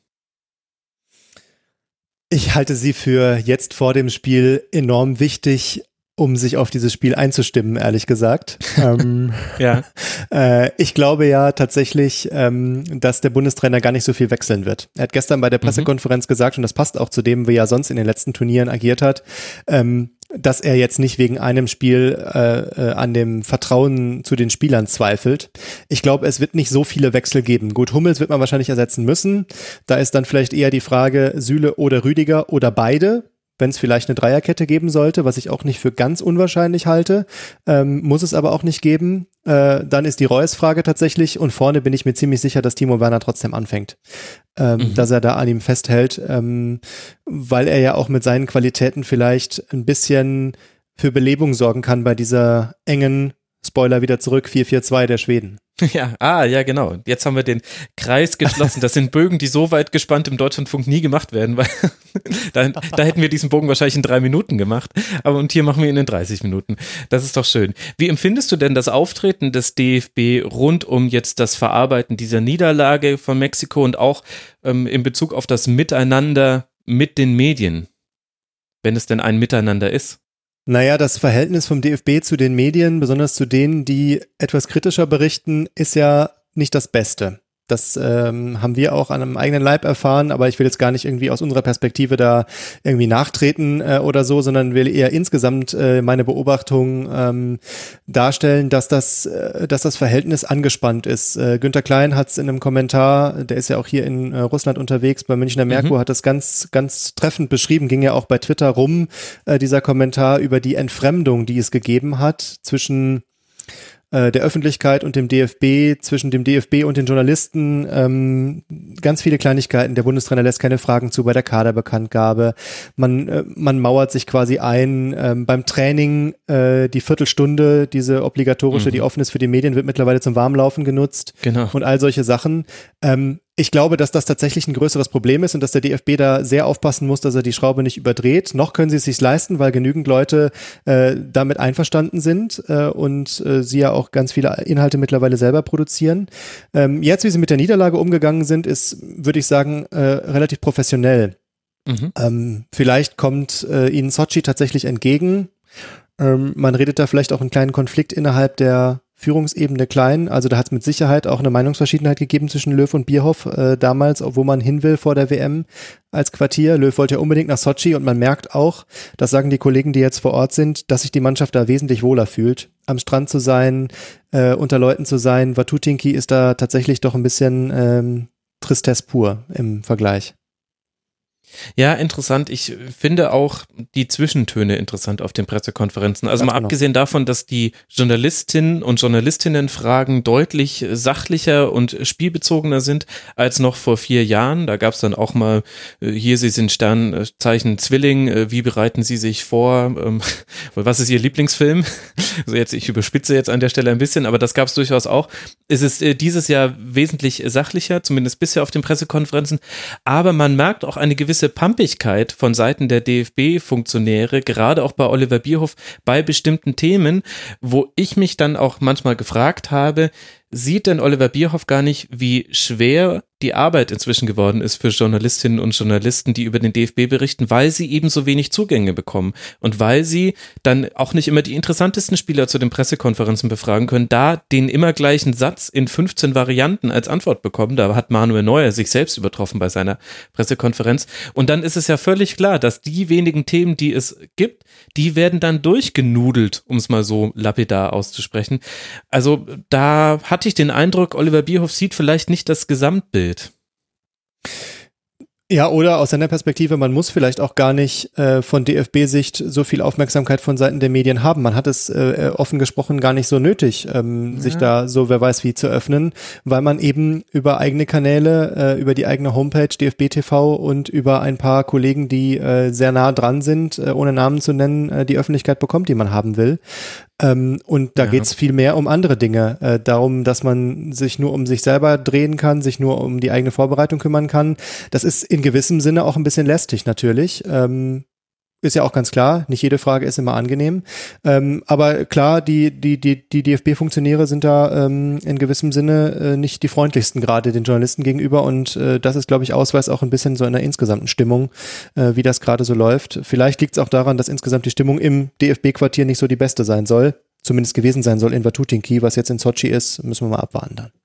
Ich halte sie für jetzt vor dem Spiel enorm wichtig, um sich auf dieses Spiel einzustimmen, ehrlich gesagt. ähm, ja. Äh, ich glaube ja tatsächlich, ähm, dass der Bundestrainer gar nicht so viel wechseln wird. Er hat gestern bei der mhm. Pressekonferenz mhm. gesagt, und das passt auch zu dem, wie er sonst in den letzten Turnieren agiert hat, ähm, dass er jetzt nicht wegen einem Spiel äh, äh, an dem Vertrauen zu den Spielern zweifelt. Ich glaube, es wird nicht so viele Wechsel geben. Gut, Hummels wird man wahrscheinlich ersetzen müssen. Da ist dann vielleicht eher die Frage Süle oder Rüdiger oder beide wenn es vielleicht eine Dreierkette geben sollte, was ich auch nicht für ganz unwahrscheinlich halte, ähm, muss es aber auch nicht geben. Äh, dann ist die Reus-Frage tatsächlich und vorne bin ich mir ziemlich sicher, dass Timo Werner trotzdem anfängt, ähm, mhm. dass er da an ihm festhält, ähm, weil er ja auch mit seinen Qualitäten vielleicht ein bisschen für Belebung sorgen kann bei dieser engen Spoiler wieder zurück, 4-4-2 der Schweden. Ja, ah, ja, genau. Jetzt haben wir den Kreis geschlossen. Das sind Bögen, die so weit gespannt im Deutschlandfunk nie gemacht werden, weil da, da, hätten wir diesen Bogen wahrscheinlich in drei Minuten gemacht. Aber und hier machen wir ihn in 30 Minuten. Das ist doch schön. Wie empfindest du denn das Auftreten des DFB rund um jetzt das Verarbeiten dieser Niederlage von Mexiko und auch ähm, in Bezug auf das Miteinander mit den Medien? Wenn es denn ein Miteinander ist? Naja, das Verhältnis vom DFB zu den Medien, besonders zu denen, die etwas kritischer berichten, ist ja nicht das Beste. Das ähm, haben wir auch an einem eigenen Leib erfahren, aber ich will jetzt gar nicht irgendwie aus unserer Perspektive da irgendwie nachtreten äh, oder so, sondern will eher insgesamt äh, meine Beobachtung ähm, darstellen, dass das, äh, dass das Verhältnis angespannt ist. Äh, Günter Klein hat es in einem Kommentar, der ist ja auch hier in äh, Russland unterwegs, bei Münchner Merkur, mhm. hat das ganz, ganz treffend beschrieben, ging ja auch bei Twitter rum, äh, dieser Kommentar über die Entfremdung, die es gegeben hat zwischen äh, der Öffentlichkeit und dem DFB, zwischen dem DFB und den Journalisten, ähm, ganz viele Kleinigkeiten. Der Bundestrainer lässt keine Fragen zu bei der Kaderbekanntgabe. Man, äh, man mauert sich quasi ein. Ähm, beim Training äh, die Viertelstunde, diese obligatorische, mhm. die offen ist für die Medien, wird mittlerweile zum Warmlaufen genutzt. Genau. Und all solche Sachen. Ähm, ich glaube, dass das tatsächlich ein größeres Problem ist und dass der DFB da sehr aufpassen muss, dass er die Schraube nicht überdreht. Noch können sie es sich leisten, weil genügend Leute äh, damit einverstanden sind äh, und äh, sie ja auch ganz viele Inhalte mittlerweile selber produzieren. Ähm, jetzt, wie sie mit der Niederlage umgegangen sind, ist, würde ich sagen, äh, relativ professionell. Mhm. Ähm, vielleicht kommt äh, ihnen Sochi tatsächlich entgegen. Ähm, man redet da vielleicht auch einen kleinen Konflikt innerhalb der Führungsebene klein. Also da hat es mit Sicherheit auch eine Meinungsverschiedenheit gegeben zwischen Löw und Bierhoff äh, damals, wo man hin will vor der WM als Quartier. Löw wollte ja unbedingt nach Sochi und man merkt auch, das sagen die Kollegen, die jetzt vor Ort sind, dass sich die Mannschaft da wesentlich wohler fühlt, am Strand zu sein, äh, unter Leuten zu sein. Watutinki ist da tatsächlich doch ein bisschen ähm, Tristesse pur im Vergleich. Ja, interessant. Ich finde auch die Zwischentöne interessant auf den Pressekonferenzen. Also Ganz mal genau. abgesehen davon, dass die Journalistinnen und Journalistinnenfragen deutlich sachlicher und spielbezogener sind als noch vor vier Jahren. Da gab es dann auch mal, äh, hier, Sie sind Sternzeichen Zwilling, äh, wie bereiten Sie sich vor? Ähm, was ist Ihr Lieblingsfilm? Also jetzt, ich überspitze jetzt an der Stelle ein bisschen, aber das gab es durchaus auch. Es ist äh, dieses Jahr wesentlich sachlicher, zumindest bisher auf den Pressekonferenzen. Aber man merkt auch eine gewisse Pampigkeit von Seiten der DFB-Funktionäre, gerade auch bei Oliver Bierhoff, bei bestimmten Themen, wo ich mich dann auch manchmal gefragt habe, sieht denn Oliver Bierhoff gar nicht, wie schwer die Arbeit inzwischen geworden ist für Journalistinnen und Journalisten, die über den DFB berichten, weil sie eben so wenig Zugänge bekommen und weil sie dann auch nicht immer die interessantesten Spieler zu den Pressekonferenzen befragen können, da den immer gleichen Satz in 15 Varianten als Antwort bekommen. Da hat Manuel Neuer sich selbst übertroffen bei seiner Pressekonferenz. Und dann ist es ja völlig klar, dass die wenigen Themen, die es gibt, die werden dann durchgenudelt, um es mal so lapidar auszusprechen. Also da hatte ich den Eindruck, Oliver Bierhoff sieht vielleicht nicht das Gesamtbild. Ja, oder aus seiner Perspektive, man muss vielleicht auch gar nicht äh, von DFB-Sicht so viel Aufmerksamkeit von Seiten der Medien haben. Man hat es äh, offen gesprochen gar nicht so nötig, ähm, ja. sich da so wer weiß wie zu öffnen, weil man eben über eigene Kanäle, äh, über die eigene Homepage DFB TV und über ein paar Kollegen, die äh, sehr nah dran sind, äh, ohne Namen zu nennen, äh, die Öffentlichkeit bekommt, die man haben will. Ähm, und da ja. geht es viel mehr um andere Dinge. Äh, darum, dass man sich nur um sich selber drehen kann, sich nur um die eigene Vorbereitung kümmern kann. Das ist in gewissem Sinne auch ein bisschen lästig natürlich. Ähm, ist ja auch ganz klar, nicht jede Frage ist immer angenehm. Ähm, aber klar, die, die, die, die DFB-Funktionäre sind da ähm, in gewissem Sinne äh, nicht die freundlichsten gerade den Journalisten gegenüber und äh, das ist, glaube ich, Ausweis auch ein bisschen so einer insgesamten Stimmung, äh, wie das gerade so läuft. Vielleicht liegt es auch daran, dass insgesamt die Stimmung im DFB-Quartier nicht so die beste sein soll, zumindest gewesen sein soll in Vatutinki, was jetzt in Sochi ist, müssen wir mal abwarten dann.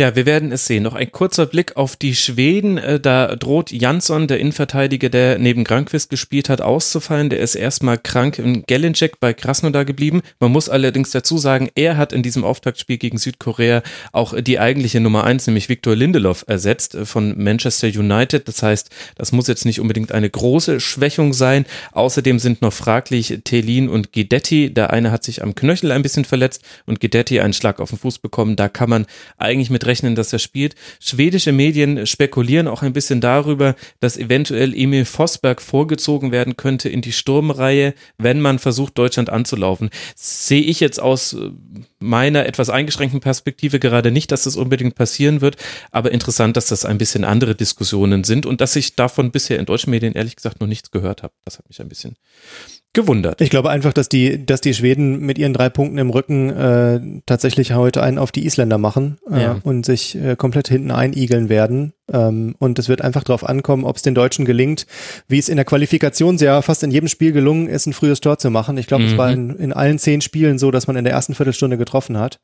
Ja, wir werden es sehen. Noch ein kurzer Blick auf die Schweden. Äh, da droht Jansson, der Innenverteidiger, der neben Grankvist gespielt hat, auszufallen. Der ist erstmal krank in Gelincek bei Krasnodar geblieben. Man muss allerdings dazu sagen, er hat in diesem Auftaktspiel gegen Südkorea auch die eigentliche Nummer eins, nämlich Viktor Lindelof, ersetzt äh, von Manchester United. Das heißt, das muss jetzt nicht unbedingt eine große Schwächung sein. Außerdem sind noch fraglich Telin und Guidetti. Der eine hat sich am Knöchel ein bisschen verletzt und Guidetti einen Schlag auf den Fuß bekommen. Da kann man eigentlich mit rechnen, dass er spielt. Schwedische Medien spekulieren auch ein bisschen darüber, dass eventuell Emil Vosberg vorgezogen werden könnte in die Sturmreihe, wenn man versucht, Deutschland anzulaufen. Sehe ich jetzt aus äh, meiner etwas eingeschränkten Perspektive gerade nicht, dass das unbedingt passieren wird, aber interessant, dass das ein bisschen andere Diskussionen sind und dass ich davon bisher in deutschen Medien ehrlich gesagt noch nichts gehört habe. Das hat mich ein bisschen gewundert. Ich glaube einfach, dass die, dass die Schweden mit ihren drei Punkten im Rücken äh, tatsächlich heute einen auf die Isländer machen äh, ja. und sich äh, komplett hinten einigeln werden. Ähm, und es wird einfach darauf ankommen, ob es den Deutschen gelingt, wie es in der Qualifikation sehr fast in jedem Spiel gelungen ist, ein frühes Tor zu machen. Ich glaube, mhm. es war mhm. in, in allen zehn Spielen so, dass man in der ersten Viertelstunde getroffen hat.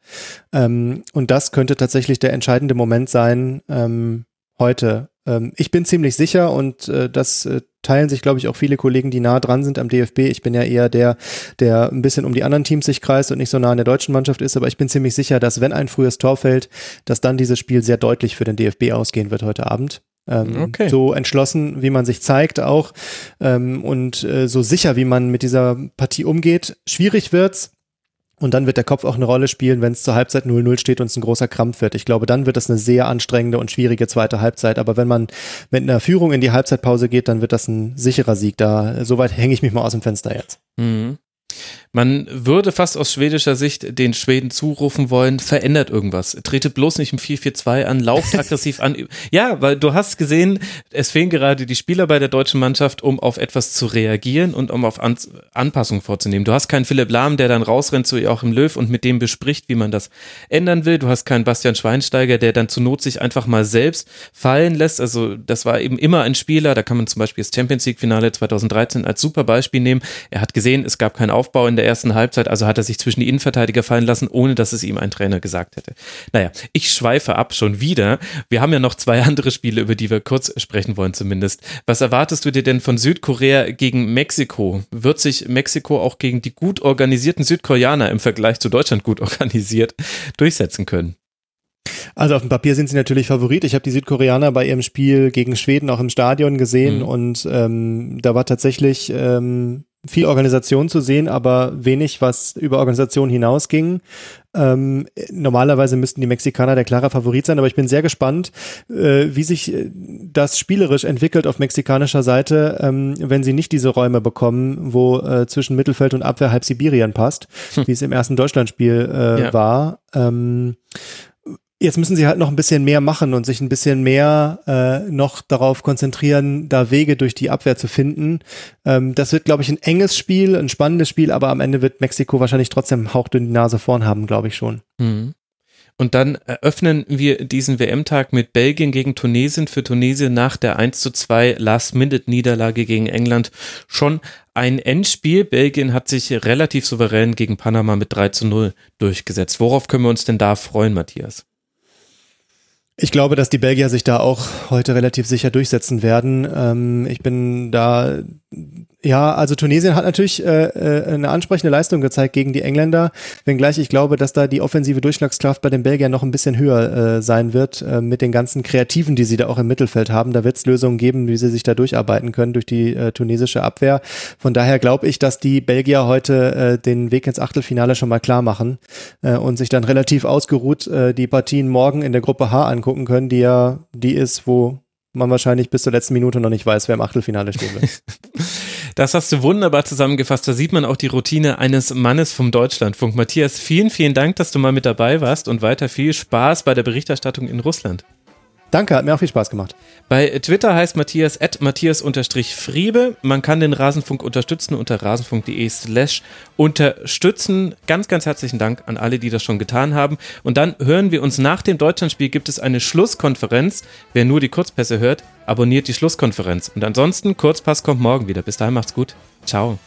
Ähm, und das könnte tatsächlich der entscheidende Moment sein ähm, heute. Ähm, ich bin ziemlich sicher und äh, das äh, teilen sich, glaube ich, auch viele Kollegen, die nah dran sind am DFB. Ich bin ja eher der, der ein bisschen um die anderen Teams sich kreist und nicht so nah an der deutschen Mannschaft ist, aber ich bin ziemlich sicher, dass wenn ein frühes Tor fällt, dass dann dieses Spiel sehr deutlich für den DFB ausgehen wird heute Abend. Ähm, okay. So entschlossen, wie man sich zeigt auch ähm, und äh, so sicher, wie man mit dieser Partie umgeht. Schwierig wird's, und dann wird der Kopf auch eine Rolle spielen, wenn es zur Halbzeit 0-0 steht und es ein großer Krampf wird. Ich glaube, dann wird das eine sehr anstrengende und schwierige zweite Halbzeit. Aber wenn man mit einer Führung in die Halbzeitpause geht, dann wird das ein sicherer Sieg. Da, soweit hänge ich mich mal aus dem Fenster jetzt. Mhm. Man würde fast aus schwedischer Sicht den Schweden zurufen wollen, verändert irgendwas. Tretet bloß nicht im 4-4-2 an, lauft aggressiv an. Ja, weil du hast gesehen, es fehlen gerade die Spieler bei der deutschen Mannschaft, um auf etwas zu reagieren und um auf An Anpassungen vorzunehmen. Du hast keinen Philipp Lahm, der dann rausrennt zu Joachim Löw und mit dem bespricht, wie man das ändern will. Du hast keinen Bastian Schweinsteiger, der dann zur Not sich einfach mal selbst fallen lässt. Also das war eben immer ein Spieler, da kann man zum Beispiel das Champions League Finale 2013 als super Beispiel nehmen. Er hat gesehen, es gab keinen Aufbau in der ersten Halbzeit, also hat er sich zwischen die Innenverteidiger fallen lassen, ohne dass es ihm ein Trainer gesagt hätte. Naja, ich schweife ab schon wieder. Wir haben ja noch zwei andere Spiele, über die wir kurz sprechen wollen zumindest. Was erwartest du dir denn von Südkorea gegen Mexiko? Wird sich Mexiko auch gegen die gut organisierten Südkoreaner im Vergleich zu Deutschland gut organisiert durchsetzen können? Also auf dem Papier sind sie natürlich Favorit. Ich habe die Südkoreaner bei ihrem Spiel gegen Schweden auch im Stadion gesehen mhm. und ähm, da war tatsächlich ähm, viel Organisation zu sehen, aber wenig, was über Organisation hinausging. Ähm, normalerweise müssten die Mexikaner der klare Favorit sein, aber ich bin sehr gespannt, äh, wie sich äh, das spielerisch entwickelt auf mexikanischer Seite, ähm, wenn sie nicht diese Räume bekommen, wo äh, zwischen Mittelfeld und Abwehr halb Sibirien passt, hm. wie es im ersten Deutschlandspiel äh, ja. war. Ähm, Jetzt müssen sie halt noch ein bisschen mehr machen und sich ein bisschen mehr äh, noch darauf konzentrieren, da Wege durch die Abwehr zu finden. Ähm, das wird, glaube ich, ein enges Spiel, ein spannendes Spiel, aber am Ende wird Mexiko wahrscheinlich trotzdem hauchdünn die Nase vorn haben, glaube ich schon. Mhm. Und dann eröffnen wir diesen WM-Tag mit Belgien gegen Tunesien. Für Tunesien nach der 1 zu 2 Last-Minute-Niederlage gegen England schon ein Endspiel. Belgien hat sich relativ souverän gegen Panama mit 3 zu 0 durchgesetzt. Worauf können wir uns denn da freuen, Matthias? Ich glaube, dass die Belgier sich da auch heute relativ sicher durchsetzen werden. Ähm, ich bin da ja, also Tunesien hat natürlich äh, äh, eine ansprechende Leistung gezeigt gegen die Engländer, wenngleich ich glaube, dass da die offensive Durchschlagskraft bei den Belgiern noch ein bisschen höher äh, sein wird, äh, mit den ganzen Kreativen, die sie da auch im Mittelfeld haben. Da wird es Lösungen geben, wie sie sich da durcharbeiten können durch die äh, tunesische Abwehr. Von daher glaube ich, dass die Belgier heute äh, den Weg ins Achtelfinale schon mal klar machen äh, und sich dann relativ ausgeruht äh, die Partien morgen in der Gruppe H angucken können, die ja die ist, wo man wahrscheinlich bis zur letzten Minute noch nicht weiß, wer im Achtelfinale stehen wird. Das hast du wunderbar zusammengefasst. Da sieht man auch die Routine eines Mannes vom Deutschlandfunk. Matthias, vielen, vielen Dank, dass du mal mit dabei warst und weiter viel Spaß bei der Berichterstattung in Russland. Danke, hat mir auch viel Spaß gemacht. Bei Twitter heißt Matthias at Matthias-Friebe. Man kann den Rasenfunk unterstützen unter rasenfunk.de slash unterstützen. Ganz, ganz herzlichen Dank an alle, die das schon getan haben. Und dann hören wir uns nach dem Deutschlandspiel gibt es eine Schlusskonferenz. Wer nur die Kurzpässe hört, abonniert die Schlusskonferenz. Und ansonsten, Kurzpass kommt morgen wieder. Bis dahin macht's gut. Ciao.